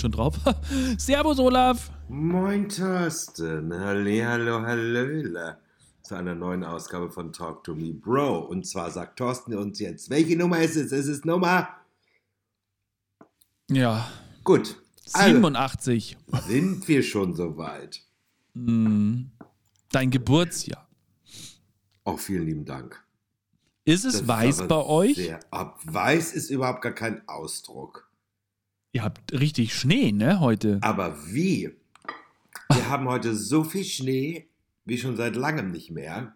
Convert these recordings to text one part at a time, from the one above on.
Schon drauf. Servus, Olaf. Moin, Thorsten. Hallihallo, hallöle. Zu einer neuen Ausgabe von Talk to Me Bro. Und zwar sagt Thorsten uns jetzt, welche Nummer ist es? Es ist Nummer. Ja. Gut. 87. Also, sind wir schon soweit? Mm, dein Geburtsjahr. Auch vielen lieben Dank. Ist es das weiß bei euch? Sehr ab. Weiß ist überhaupt gar kein Ausdruck. Ihr habt richtig Schnee, ne, heute? Aber wie? Wir haben heute so viel Schnee wie schon seit langem nicht mehr.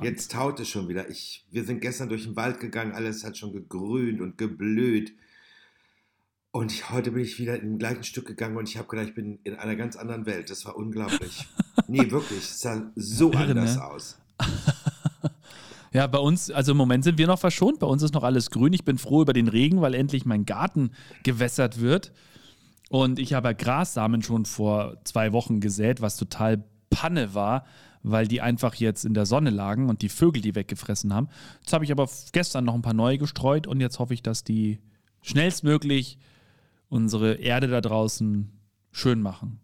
Jetzt taut es schon wieder. Ich, wir sind gestern durch den Wald gegangen, alles hat schon gegrünt und geblüht. Und ich, heute bin ich wieder im gleichen Stück gegangen und ich habe gedacht, ich bin in einer ganz anderen Welt. Das war unglaublich. nee, wirklich. Es sah so Irre, anders ne? aus. Ja, bei uns, also im Moment sind wir noch verschont. Bei uns ist noch alles grün. Ich bin froh über den Regen, weil endlich mein Garten gewässert wird. Und ich habe Grassamen schon vor zwei Wochen gesät, was total Panne war, weil die einfach jetzt in der Sonne lagen und die Vögel die weggefressen haben. Jetzt habe ich aber gestern noch ein paar neue gestreut und jetzt hoffe ich, dass die schnellstmöglich unsere Erde da draußen schön machen.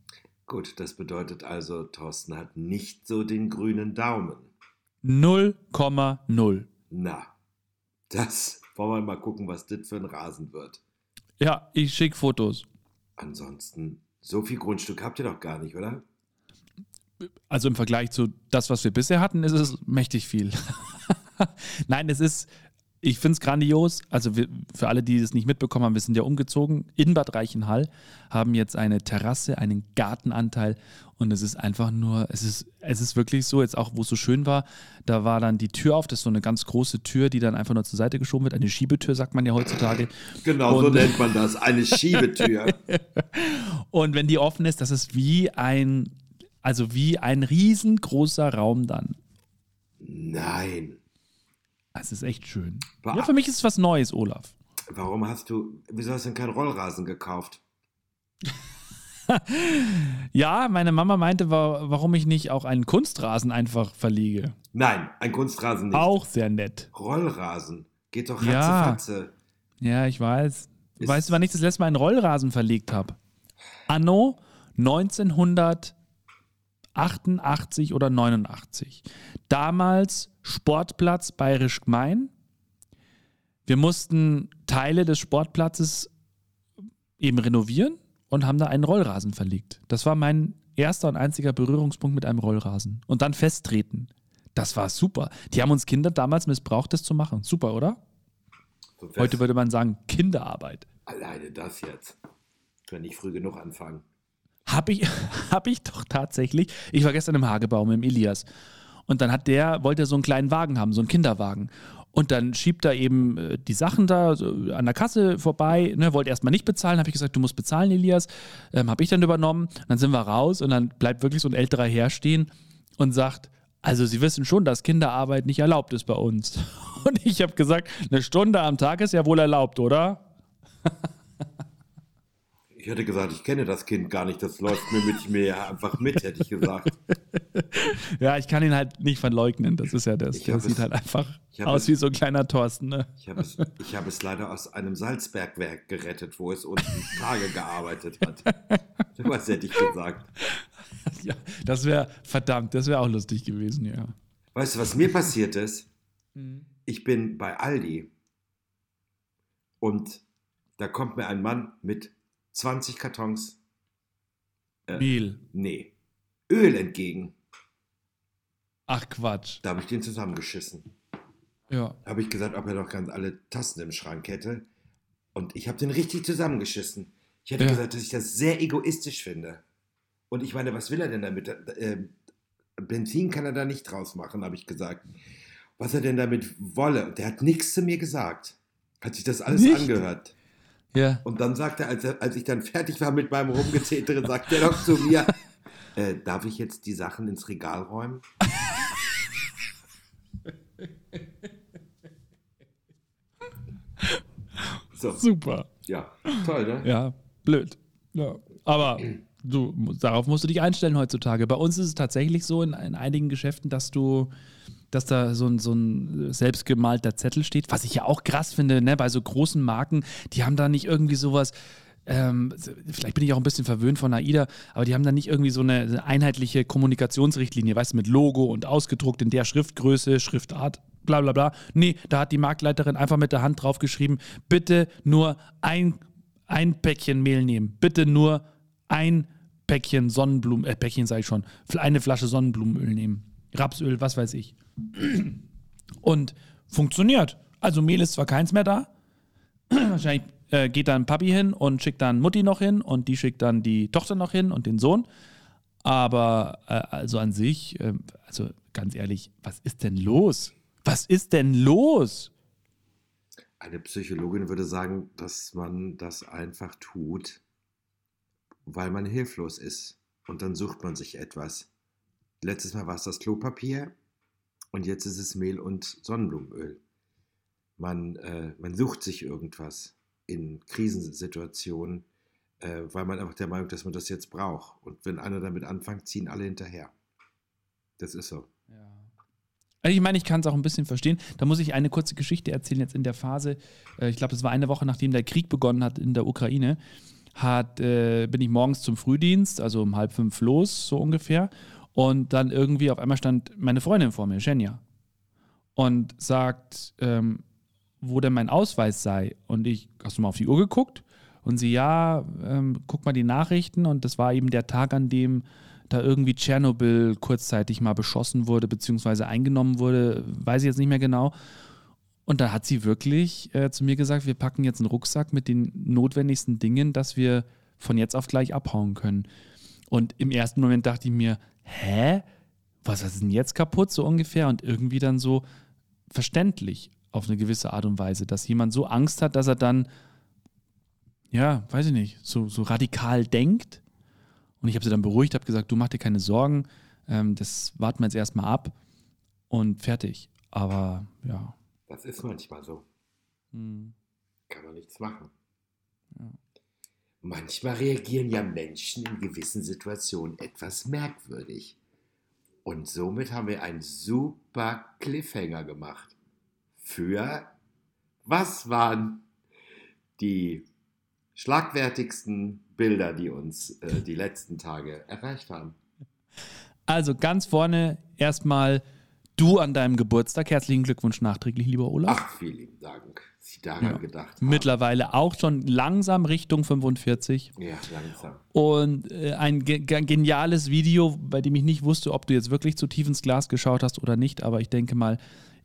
Gut, das bedeutet also, Thorsten hat nicht so den grünen Daumen. 0,0. Na, das wollen wir mal gucken, was das für ein Rasen wird. Ja, ich schicke Fotos. Ansonsten, so viel Grundstück habt ihr doch gar nicht, oder? Also im Vergleich zu das, was wir bisher hatten, ist es mächtig viel. Nein, es ist, ich finde es grandios. Also wir, für alle, die es nicht mitbekommen haben, wir sind ja umgezogen in Bad Reichenhall, haben jetzt eine Terrasse, einen Gartenanteil und es ist einfach nur, es ist, es ist wirklich so, jetzt auch wo es so schön war, da war dann die Tür auf, das ist so eine ganz große Tür, die dann einfach nur zur Seite geschoben wird, eine Schiebetür sagt man ja heutzutage. Genau, und, so nennt man das, eine Schiebetür. und wenn die offen ist, das ist wie ein, also wie ein riesengroßer Raum dann. Nein. Es ist echt schön. ja, für mich ist es was Neues, Olaf. Warum hast du, wieso hast du denn keinen Rollrasen gekauft? ja, meine Mama meinte, warum ich nicht auch einen Kunstrasen einfach verlege. Nein, ein Kunstrasen nicht. Auch sehr nett. Rollrasen. Geht doch ratzefatze. Ja, ja ich weiß. Ist weißt du, wann ich das letzte Mal einen Rollrasen verlegt habe? Anno 1988 oder 89. Damals Sportplatz Bayerisch Gmein. Wir mussten Teile des Sportplatzes eben renovieren und haben da einen Rollrasen verlegt. Das war mein erster und einziger Berührungspunkt mit einem Rollrasen. Und dann festtreten. Das war super. Die haben uns Kinder damals missbraucht, das zu machen. Super, oder? So Heute würde man sagen, Kinderarbeit. Alleine das jetzt. Wenn ich früh genug anfangen. Hab ich, hab ich doch tatsächlich. Ich war gestern im Hagebaum im Elias. Und dann hat der, wollte er so einen kleinen Wagen haben, so einen Kinderwagen. Und dann schiebt er eben äh, die Sachen da an der Kasse vorbei, ne, wollte erstmal nicht bezahlen, habe ich gesagt, du musst bezahlen, Elias. Ähm, habe ich dann übernommen. Dann sind wir raus und dann bleibt wirklich so ein älterer Herr stehen und sagt, also Sie wissen schon, dass Kinderarbeit nicht erlaubt ist bei uns. Und ich habe gesagt, eine Stunde am Tag ist ja wohl erlaubt, oder? Ich hätte gesagt, ich kenne das Kind gar nicht, das läuft mir mit mir einfach mit, hätte ich gesagt. ja, ich kann ihn halt nicht verleugnen, das ist ja das. Der sieht es, halt einfach aus es, wie so ein kleiner Thorsten. Ne? Ich habe es, hab es leider aus einem Salzbergwerk gerettet, wo es unten Tage gearbeitet hat. Was hätte ich gesagt? Ja, das wäre verdammt, das wäre auch lustig gewesen, ja. Weißt du, was mir passiert ist? Mhm. Ich bin bei Aldi und da kommt mir ein Mann mit 20 Kartons äh, Mehl. Nee. Öl entgegen. Ach Quatsch. Da habe ich den zusammengeschissen. Ja. Habe ich gesagt, ob er noch ganz alle Tassen im Schrank hätte. Und ich habe den richtig zusammengeschissen. Ich hätte ja. gesagt, dass ich das sehr egoistisch finde. Und ich meine, was will er denn damit? Äh, Benzin kann er da nicht draus machen, habe ich gesagt. Was er denn damit wolle. Der hat nichts zu mir gesagt. Hat sich das alles nicht? angehört. Ja. Und dann sagt er, als, er, als ich dann fertig war mit meinem Rumgezetere, sagt er doch zu mir, äh, darf ich jetzt die Sachen ins Regal räumen? so. Super. Ja, toll, ne? Ja, blöd. Ja. Aber du, darauf musst du dich einstellen heutzutage. Bei uns ist es tatsächlich so in, in einigen Geschäften, dass du dass da so ein, so ein selbstgemalter Zettel steht, was ich ja auch krass finde, ne? bei so großen Marken, die haben da nicht irgendwie sowas, ähm, vielleicht bin ich auch ein bisschen verwöhnt von AIDA, aber die haben dann nicht irgendwie so eine einheitliche Kommunikationsrichtlinie, weißt du, mit Logo und ausgedruckt in der Schriftgröße, Schriftart, bla bla bla. Nee, da hat die Marktleiterin einfach mit der Hand draufgeschrieben, bitte nur ein, ein Päckchen Mehl nehmen, bitte nur ein Päckchen Sonnenblumen, äh, Päckchen sage ich schon, eine Flasche Sonnenblumenöl nehmen. Rapsöl, was weiß ich. Und funktioniert. Also Mehl ist zwar keins mehr da, wahrscheinlich äh, geht dann Papi hin und schickt dann Mutti noch hin und die schickt dann die Tochter noch hin und den Sohn. Aber äh, also an sich, äh, also ganz ehrlich, was ist denn los? Was ist denn los? Eine Psychologin würde sagen, dass man das einfach tut, weil man hilflos ist. Und dann sucht man sich etwas. Letztes Mal war es das Klopapier und jetzt ist es Mehl und Sonnenblumenöl. Man, äh, man sucht sich irgendwas in Krisensituationen, äh, weil man einfach der Meinung, dass man das jetzt braucht. Und wenn einer damit anfängt, ziehen alle hinterher. Das ist so. Ja. Also ich meine, ich kann es auch ein bisschen verstehen. Da muss ich eine kurze Geschichte erzählen jetzt in der Phase. Äh, ich glaube, das war eine Woche, nachdem der Krieg begonnen hat in der Ukraine. Hat, äh, bin ich morgens zum Frühdienst, also um halb fünf los, so ungefähr. Und dann irgendwie auf einmal stand meine Freundin vor mir, Shenya, und sagt, ähm, wo denn mein Ausweis sei. Und ich, hast du mal auf die Uhr geguckt? Und sie, ja, ähm, guck mal die Nachrichten. Und das war eben der Tag, an dem da irgendwie Tschernobyl kurzzeitig mal beschossen wurde, beziehungsweise eingenommen wurde, weiß ich jetzt nicht mehr genau. Und da hat sie wirklich äh, zu mir gesagt, wir packen jetzt einen Rucksack mit den notwendigsten Dingen, dass wir von jetzt auf gleich abhauen können. Und im ersten Moment dachte ich mir, hä? Was ist denn jetzt kaputt, so ungefähr? Und irgendwie dann so verständlich auf eine gewisse Art und Weise, dass jemand so Angst hat, dass er dann, ja, weiß ich nicht, so, so radikal denkt. Und ich habe sie dann beruhigt, habe gesagt, du mach dir keine Sorgen, ähm, das warten wir jetzt erstmal ab und fertig. Aber ja. Das ist manchmal so. Hm. Kann man nichts machen. Manchmal reagieren ja Menschen in gewissen Situationen etwas merkwürdig. Und somit haben wir einen super Cliffhanger gemacht für was waren die schlagwertigsten Bilder, die uns äh, die letzten Tage erreicht haben. Also ganz vorne erstmal du an deinem Geburtstag. Herzlichen Glückwunsch nachträglich, lieber Olaf. Ach, vielen Dank. Sie daran ja. gedacht haben. Mittlerweile auch schon langsam Richtung 45. Ja, langsam. Und äh, ein ge geniales Video, bei dem ich nicht wusste, ob du jetzt wirklich zu tief ins Glas geschaut hast oder nicht, aber ich denke mal,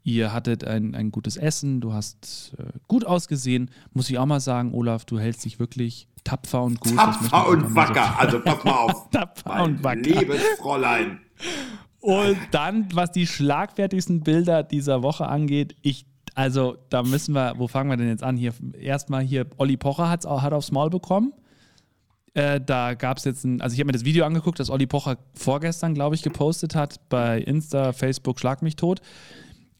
Ihr hattet ein, ein gutes Essen, du hast äh, gut ausgesehen. Muss ich auch mal sagen, Olaf, du hältst dich wirklich tapfer und gut. Tapfer und wacker, so also pass mal auf. tapfer und wacker. Liebes Fräulein. Und dann, was die schlagfertigsten Bilder dieser Woche angeht, ich, also da müssen wir, wo fangen wir denn jetzt an? Hier erstmal hier, Olli Pocher hat's, hat aufs Maul bekommen. Äh, da gab es jetzt ein, also ich habe mir das Video angeguckt, das Olli Pocher vorgestern, glaube ich, gepostet hat bei Insta, Facebook, Schlag mich tot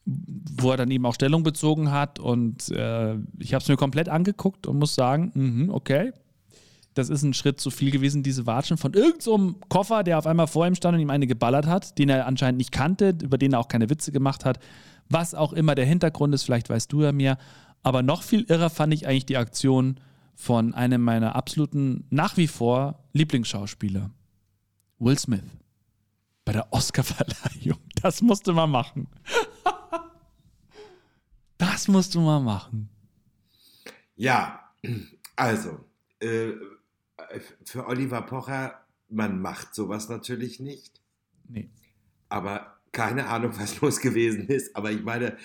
wo er dann eben auch Stellung bezogen hat. Und äh, ich habe es mir komplett angeguckt und muss sagen, mh, okay, das ist ein Schritt zu viel gewesen, diese Watschen von irgendeinem so Koffer, der auf einmal vor ihm stand und ihm eine geballert hat, den er anscheinend nicht kannte, über den er auch keine Witze gemacht hat. Was auch immer der Hintergrund ist, vielleicht weißt du ja mehr. Aber noch viel irrer fand ich eigentlich die Aktion von einem meiner absoluten, nach wie vor Lieblingsschauspieler, Will Smith. Bei der Oscarverleihung. Das musste man machen. Das musst du mal machen. Ja, also, äh, für Oliver Pocher, man macht sowas natürlich nicht. Nee. Aber keine Ahnung, was los gewesen ist. Aber ich meine,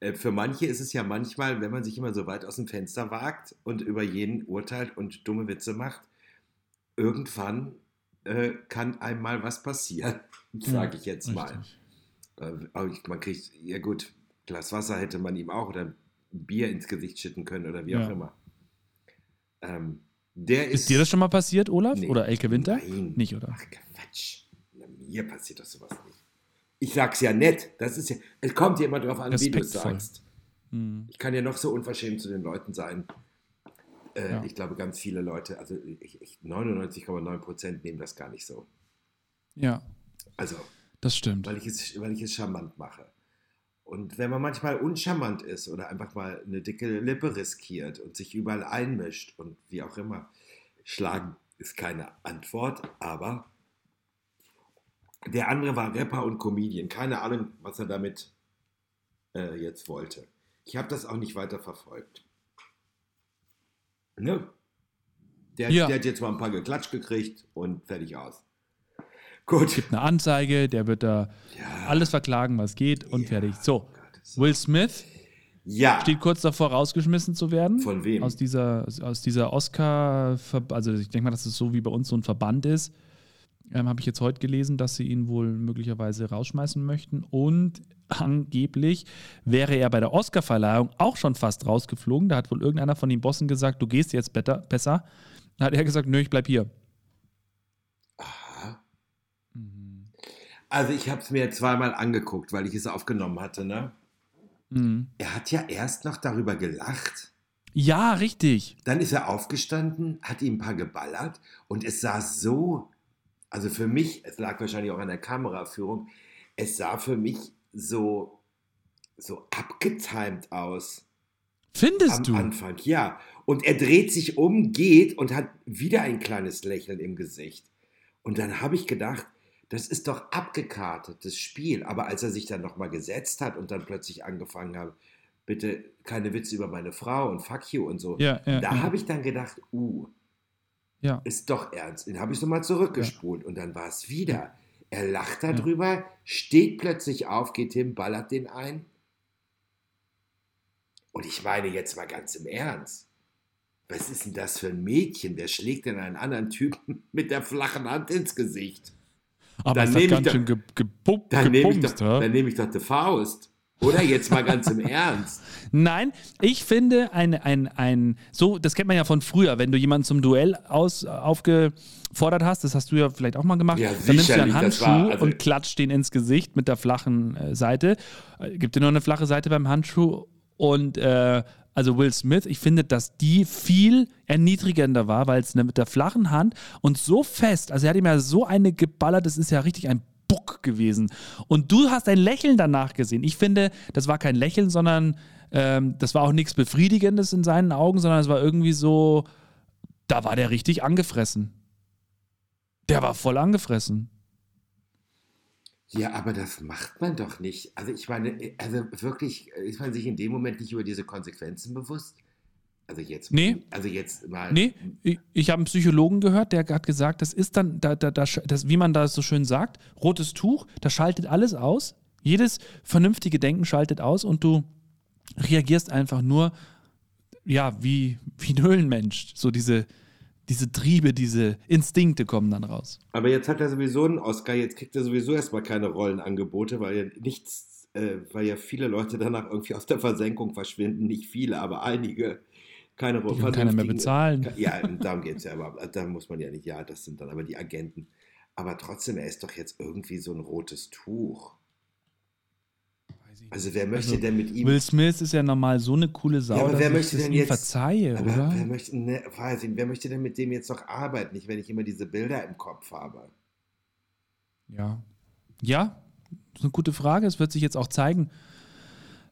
äh, für manche ist es ja manchmal, wenn man sich immer so weit aus dem Fenster wagt und über jeden urteilt und dumme Witze macht, irgendwann äh, kann einmal was passieren, sage ich jetzt mal. Äh, man kriegt, ja gut, Glas Wasser hätte man ihm auch oder Bier ins Gesicht schütten können oder wie auch ja. immer. Ähm, der ist, ist, dir das schon mal passiert, Olaf? Nee, oder Elke Winter? Nein. Nicht, oder? Ach, Quatsch. Mir passiert das sowas nicht. Ich sag's ja nett. Das ist ja, es kommt ja immer drauf an, wie du es sagst. Hm. Ich kann ja noch so unverschämt zu den Leuten sein. Äh, ja. Ich glaube, ganz viele Leute, also 99,9 Prozent nehmen das gar nicht so. Ja. Also. Das stimmt. Weil ich es, weil ich es charmant mache. Und wenn man manchmal uncharmant ist oder einfach mal eine dicke Lippe riskiert und sich überall einmischt und wie auch immer, Schlagen ist keine Antwort, aber der andere war Rapper und Comedian. Keine Ahnung, was er damit äh, jetzt wollte. Ich habe das auch nicht weiter verfolgt. Ne? Der, Ja. der hat jetzt mal ein paar geklatscht gekriegt und fertig aus. Gut. Gibt eine Anzeige, der wird da Ja. alles verklagen, was geht und Ja. fertig. So. Will Smith Ja. steht kurz davor, rausgeschmissen zu werden. Von wem? Aus dieser, aus dieser Oscar, also ich denke mal, dass es so wie bei uns so ein Verband ist. Ähm, Habe ich jetzt heute gelesen, dass sie ihn wohl möglicherweise rausschmeißen möchten. Und angeblich wäre er bei der Oscar-Verleihung auch schon fast rausgeflogen. Da hat wohl irgendeiner von den Bossen gesagt, du gehst jetzt better, besser. Da hat er gesagt, nö, ich bleib hier. Also ich habe es mir zweimal angeguckt, weil ich es aufgenommen hatte. Ne? Mhm. Er hat ja erst noch darüber gelacht. Ja, richtig. Dann ist er aufgestanden, hat ihm ein paar geballert und es sah so, also für mich, es lag wahrscheinlich auch an der Kameraführung, es sah für mich so, so abgetimt aus Findest am du? Anfang. Ja, und er dreht sich um, geht und hat wieder ein kleines Lächeln im Gesicht. Und dann habe ich gedacht, das ist doch abgekartetes Spiel. Aber als er sich dann nochmal gesetzt hat und dann plötzlich angefangen hat, bitte keine Witze über meine Frau und fuck you und so, Ja, ja, da ja. habe ich dann gedacht, uh, ist doch ernst. Den habe ich nochmal zurückgespult und dann war es wieder. Er lacht darüber, steht plötzlich auf, geht hin, ballert den ein. Und ich meine jetzt mal ganz im Ernst. Was ist denn das für ein Mädchen? Wer schlägt denn einen anderen Typen mit der flachen Hand ins Gesicht? Aber Dann es hat ganz doch- schön ge gepu Dann nehme ich, doch- hä? dann nehm ich doch die Faust. Oder jetzt mal ganz im Ernst. Nein, ich finde ein, ein, ein, so, das kennt man ja von früher, wenn du jemanden zum Duell aus, aufgefordert hast, das hast du ja vielleicht auch mal gemacht, Ja, dann nimmst du einen Handschuh war- also- und klatscht den ins Gesicht mit der flachen äh, Seite. Äh, gibt dir noch eine flache Seite beim Handschuh und äh, also Will Smith, ich finde, dass die viel erniedrigender war, weil es ne, mit der flachen Hand und so fest, also er hat ihm ja so eine geballert, das ist ja richtig ein Buck gewesen. Und du hast ein Lächeln danach gesehen. Ich finde, das war kein Lächeln, sondern ähm, das war auch nichts Befriedigendes in seinen Augen, sondern es war irgendwie so, da war der richtig angefressen. Der war voll angefressen. Ja, aber das macht man doch nicht. Also ich meine, also wirklich, ist man sich in dem Moment nicht über diese Konsequenzen bewusst? Also jetzt, Nee. also jetzt mal. Nee, ich, ich habe einen Psychologen gehört, der hat gesagt, das ist dann, da, da, das, wie man das so schön sagt, rotes Tuch, das schaltet alles aus. Jedes vernünftige Denken schaltet aus und du reagierst einfach nur, ja, wie, wie ein Höhlenmensch. So diese, diese Triebe, diese Instinkte kommen dann raus. Aber jetzt hat er sowieso einen Oscar, jetzt kriegt er sowieso erstmal keine Rollenangebote, weil ja nichts, äh, weil ja viele Leute danach irgendwie aus der Versenkung verschwinden. Nicht viele, aber einige. Keine kann keiner mehr bezahlen. Ja, darum geht es ja überhaupt. Da muss man ja nicht, ja, das sind dann aber die Agenten. Aber trotzdem, er ist doch jetzt irgendwie so ein rotes Tuch. Also wer möchte Also, denn mit ihm Will Smith ist ja normal so eine coole Sau, Ja, aber wer möchte denn jetzt- verzeihe, Aber oder? wer möchte, ne, ich, wer möchte denn mit dem jetzt noch arbeiten? Nicht, wenn ich immer diese Bilder im Kopf habe. Ja. Ja, das ist eine gute Frage. Es wird sich jetzt auch zeigen.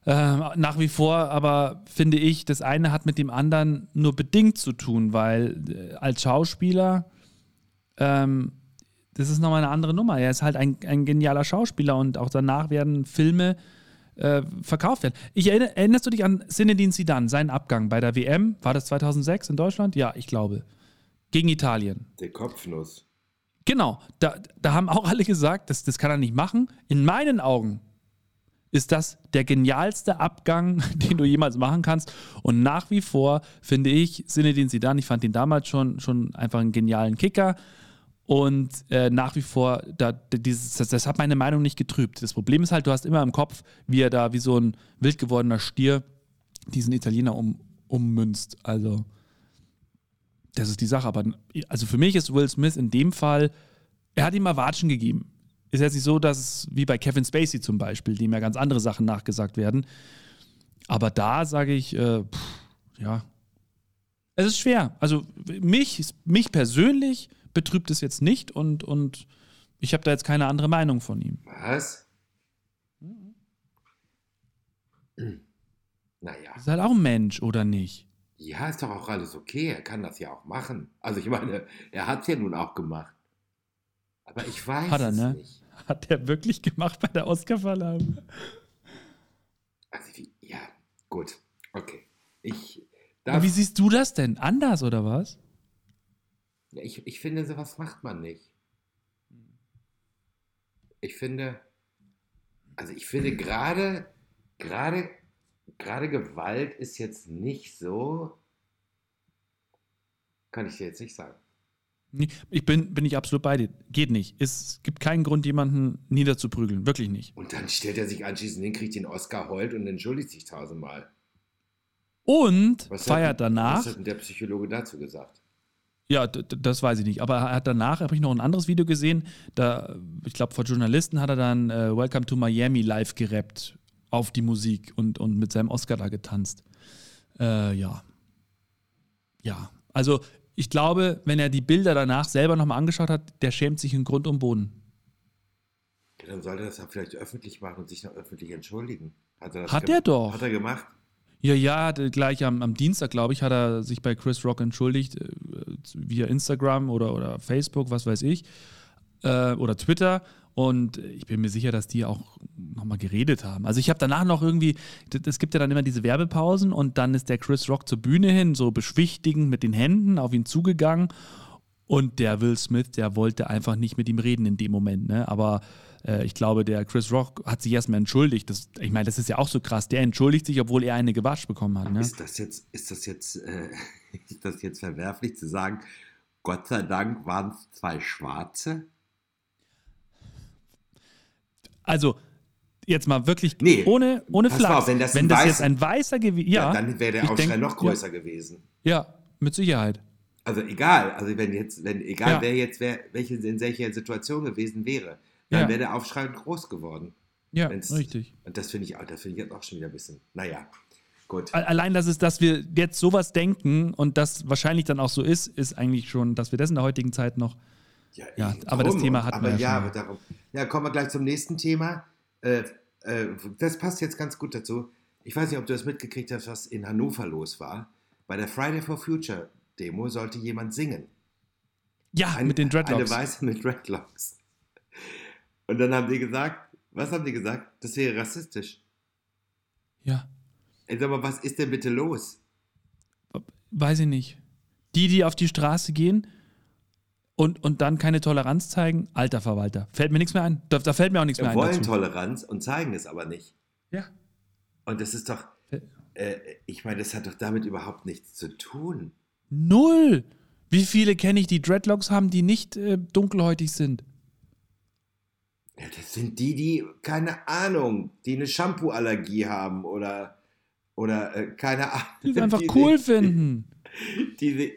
Ähm, nach wie vor aber finde ich, das eine hat mit dem anderen nur bedingt zu tun, weil äh, als Schauspieler, ähm, das ist nochmal eine andere Nummer. Er ist halt ein, ein genialer Schauspieler und auch danach werden Filme äh, verkauft werden. Ich erinner, erinnerst du dich an Zinedine Zidane, seinen Abgang bei der WM? War das 2006 in Deutschland? Ja, ich glaube. Gegen Italien. Der Kopfnuss. Genau, da, da haben auch alle gesagt, das, das kann er nicht machen. In meinen Augen ist das der genialste Abgang, den du jemals machen kannst. Und nach wie vor finde ich Zinedine Zidane, ich fand ihn damals schon, schon einfach einen genialen Kicker. Und äh, nach wie vor, da, dieses, das, das hat meine Meinung nicht getrübt. Das Problem ist halt, du hast immer im Kopf, wie er da wie so ein wild gewordener Stier diesen Italiener um, ummünzt. Also, das ist die Sache. Aber also für mich ist Will Smith in dem Fall, er hat ihm mal Watschen gegeben. Ist jetzt nicht so, dass es wie bei Kevin Spacey zum Beispiel, dem ja ganz andere Sachen nachgesagt werden. Aber da sage ich, äh, pff, ja, es ist schwer. Also mich, mich persönlich betrübt es jetzt nicht und, und ich habe da jetzt keine andere Meinung von ihm. Was? Naja. Ist halt auch ein Mensch, oder nicht? Ja, ist doch auch alles okay. Er kann das ja auch machen. Also ich meine, er hat es ja nun auch gemacht. Aber ich weiß Hat er, ne? nicht. Hat er wirklich gemacht bei der Oscarverleihung? Also wie, ja, gut. Okay. Ich, Wie siehst du das denn? Anders oder was? Ja, ich, ich finde, sowas macht man nicht. Ich finde, also ich finde gerade, gerade, gerade Gewalt ist jetzt nicht so, kann ich dir jetzt nicht sagen. Ich bin, bin ich absolut bei dir. Geht nicht. Es gibt keinen Grund, jemanden niederzuprügeln. Wirklich nicht. Und dann stellt er sich anschließend hin, kriegt den Oscar, heult und entschuldigt sich tausendmal. Und Was feiert hat, danach. Was hat denn der Psychologe dazu gesagt? Ja, das weiß ich nicht. Aber er hat danach, habe ich noch ein anderes Video gesehen, da, ich glaube, vor Journalisten hat er dann äh, Welcome to Miami live gerappt auf die Musik und, und mit seinem Oscar da getanzt. Äh, ja. Ja. Also, ich glaube, wenn er die Bilder danach selber nochmal angeschaut hat, der schämt sich in Grund und Boden. Ja, dann sollte er das ja vielleicht öffentlich machen und sich noch öffentlich entschuldigen. Hat er, das Hat er doch. Hat er gemacht? Ja, ja, gleich am, am Dienstag, glaube ich, hat er sich bei Chris Rock entschuldigt, äh, via Instagram oder, oder Facebook, was weiß ich, äh, oder Twitter. Und ich bin mir sicher, dass die auch nochmal geredet haben. Also ich habe danach noch irgendwie, es gibt ja dann immer diese Werbepausen und dann ist der Chris Rock zur Bühne hin, so beschwichtigend mit den Händen auf ihn zugegangen. Und der Will Smith, der wollte einfach nicht mit ihm reden in dem Moment. Ne? Aber äh, ich glaube, der Chris Rock hat sich erstmal entschuldigt. Das, ich meine, das ist ja auch so krass. Der entschuldigt sich, obwohl er eine gewatscht bekommen hat. Ne? Ist das jetzt, ist das jetzt, äh, ist das jetzt verwerflich zu sagen, Gott sei Dank waren es zwei Schwarze? Also, jetzt mal wirklich Nee, ohne, ohne Flachs. auf, wenn das ein das Weiß- jetzt ein Weißer gewesen ja, dann wäre der Aufschrei denk- noch größer gewesen. Ja, ja, mit Sicherheit. Also egal, also wenn jetzt, wenn egal Ja. wer jetzt wer, welche in welcher Situation gewesen wäre, dann Ja. wäre der Aufschrei groß geworden. Ja, Wenn's- richtig. Und das finde ich auch, das finde ich jetzt auch schon wieder ein bisschen. Naja, gut. Allein, dass, es, dass wir jetzt sowas denken und das wahrscheinlich dann auch so ist, ist eigentlich schon, dass wir das in der heutigen Zeit noch. ja, ich- aber das. Thema hatten aber wir ja ja, schon. aber darum. Ja, kommen wir gleich zum nächsten Thema. Äh, äh, das passt jetzt ganz gut dazu. Ich weiß nicht, ob du das mitgekriegt hast, was in Hannover los war. Bei der Friday for Future Demo sollte jemand singen. Ja, Ein- mit den Eine Dreadlocks. Weiße mit Dreadlocks. Und dann haben die gesagt, was haben die gesagt? Das wäre rassistisch. Ja, Ey, sag mal, was ist denn bitte los? weiß ich nicht. Die, die auf die Straße gehen und, und dann keine Toleranz zeigen, alter Verwalter. Fällt mir nichts mehr ein. Da, da fällt mir auch nichts mehr Wir ein. wollen Dazu. Toleranz und zeigen es aber nicht. Ja. Und das ist doch, äh, ich meine, das hat doch damit überhaupt nichts zu tun. Null! Wie viele kenne ich, die Dreadlocks haben, die nicht äh, dunkelhäutig sind? Ja, das sind die, die, keine Ahnung, die eine Shampoo-Allergie haben oder, oder äh, keine Ahnung. Die es einfach cool finden. Diese,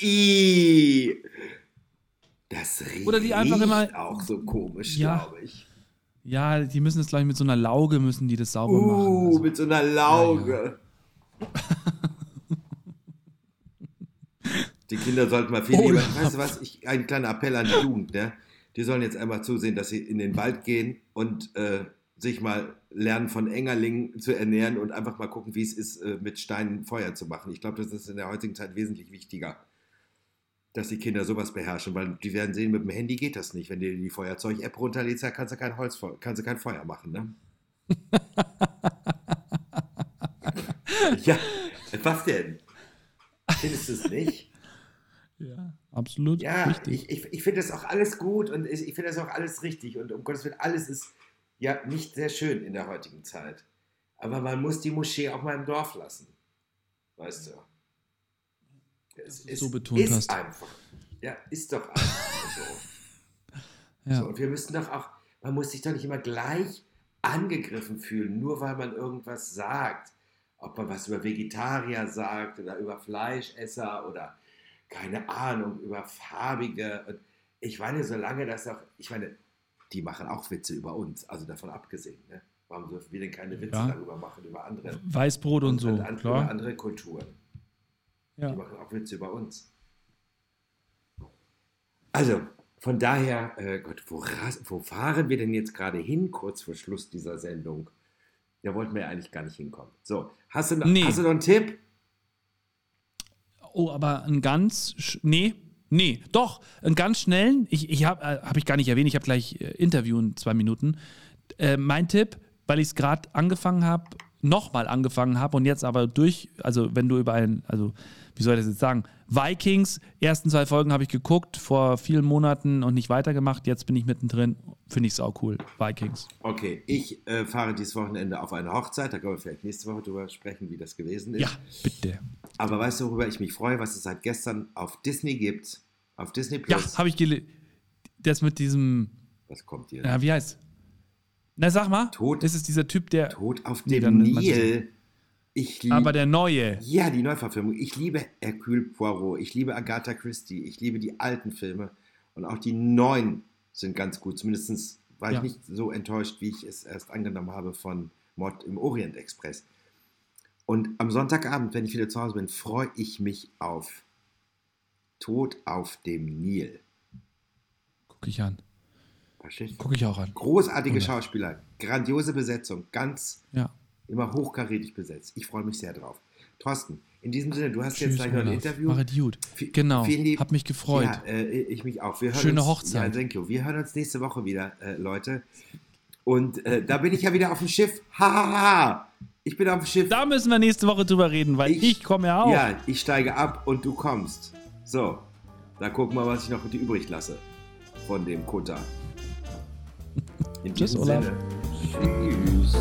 Ih, das riecht Oder die einfach immer- auch so komisch, Ja. glaube ich. Ja, die müssen es gleich mit so einer Lauge, müssen die das sauber machen. Uh, Also, mit so einer Lauge. Die Kinder sollten mal viel Oh, lieber. ja. Weißt du was? Ich, ein kleiner Appell an die Jugend, ne? Die sollen jetzt einmal zusehen, dass sie in den Wald gehen und äh, sich mal lernen, von Engerlingen zu ernähren und einfach mal gucken, wie es ist, äh, mit Steinen Feuer zu machen. Ich glaube, das ist in der heutigen Zeit wesentlich wichtiger, dass die Kinder sowas beherrschen, weil die werden sehen, mit dem Handy geht das nicht. Wenn du die Feuerzeug-App runterlädst, dann kannst du kein Holz, kannst du kein Feuer machen, ne? ja, was denn? Findest du es nicht? ja, absolut Ja, richtig. ich, ich, ich finde das auch alles gut und ich, ich finde das auch alles richtig und um Gottes Willen, alles ist ja nicht sehr schön in der heutigen Zeit. Aber man muss die Moschee auch mal im Dorf lassen. Weißt du? Es, du so betont ist hast. einfach. Ja, ist doch einfach so. ja. so. Und wir müssen doch auch, man muss sich doch nicht immer gleich angegriffen fühlen, nur weil man irgendwas sagt. Ob man was über Vegetarier sagt oder über Fleischesser oder keine Ahnung, über Farbige. Und ich meine, solange das auch, ich meine, die machen auch Witze über uns, also davon abgesehen. Ne? Warum dürfen wir denn keine Witze Ja. darüber machen, über andere, Weißbrot und so, an, über klar. andere Kulturen? Ja. Die machen auch Witze über uns. Also, von daher, äh Gott, wo, wo fahren wir denn jetzt gerade hin, kurz vor Schluss dieser Sendung? Da wollten wir ja eigentlich gar nicht hinkommen. So, hast du, noch- Nee. hast du noch einen Tipp? Oh, aber einen ganz. Nee, nee, doch, einen ganz schnellen. Ich, ich habe äh, hab ich gar nicht erwähnt, ich habe gleich äh, Interview in zwei Minuten. Äh, mein Tipp, weil ich es gerade angefangen habe, nochmal angefangen habe und jetzt aber durch, also wenn du über einen, also wie soll ich das jetzt sagen? Vikings, ersten zwei Folgen habe ich geguckt vor vielen Monaten und nicht weitergemacht. Jetzt bin ich mittendrin. Finde ich es auch cool. Vikings. Okay, ich äh, fahre dieses Wochenende auf eine Hochzeit. Da können wir vielleicht nächste Woche drüber sprechen, wie das gewesen ist. Ja, bitte. Aber weißt du, worüber ich mich freue, was es seit gestern auf Disney gibt? Auf Disney Ja, Plus. habe ich gelesen. Das mit diesem, was kommt hier? ja, wie heißt? Na, sag mal. Tod. Das ist dieser Typ, der. Tod auf Nee, dem sich Nil. Ich. Aber der neue. Ja, die Neuverfilmung. Ich liebe Hercule Poirot. Ich liebe Agatha Christie. Ich liebe die alten Filme. Und auch die neuen sind ganz gut. Zumindest war Ja. ich nicht so enttäuscht, wie ich es erst angenommen habe von Mord im Orient Express. Und am Sonntagabend, wenn ich wieder zu Hause bin, freue ich mich auf Tod auf dem Nil. Gucke ich an. Verstehst du? Gucke ich auch an. Großartige Ja. Schauspieler, grandiose Besetzung, ganz Ja. Immer hochkarätig besetzt. Ich freue mich sehr drauf. Thorsten, in diesem Sinne, du hast Tschüss, jetzt gleich noch ein. Interview. Machet gut. Genau. vielen lieb- Hab mich gefreut. Ja, äh, ich mich auch. Wir hören Schöne uns, Hochzeit. Ja, thank you. Wir hören uns nächste Woche wieder, äh, Leute. Und äh, da bin ich ja wieder auf dem Schiff. Ha, ha, ha. Ich bin auf dem Schiff. Da müssen wir nächste Woche drüber reden, weil ich, Ich- komme ja auch. Ja, ich steige ab und du kommst. So, da gucken wir, was ich noch übrig lasse von dem Kutter. In Tschüss, Olaf. Sinne. Tschüss.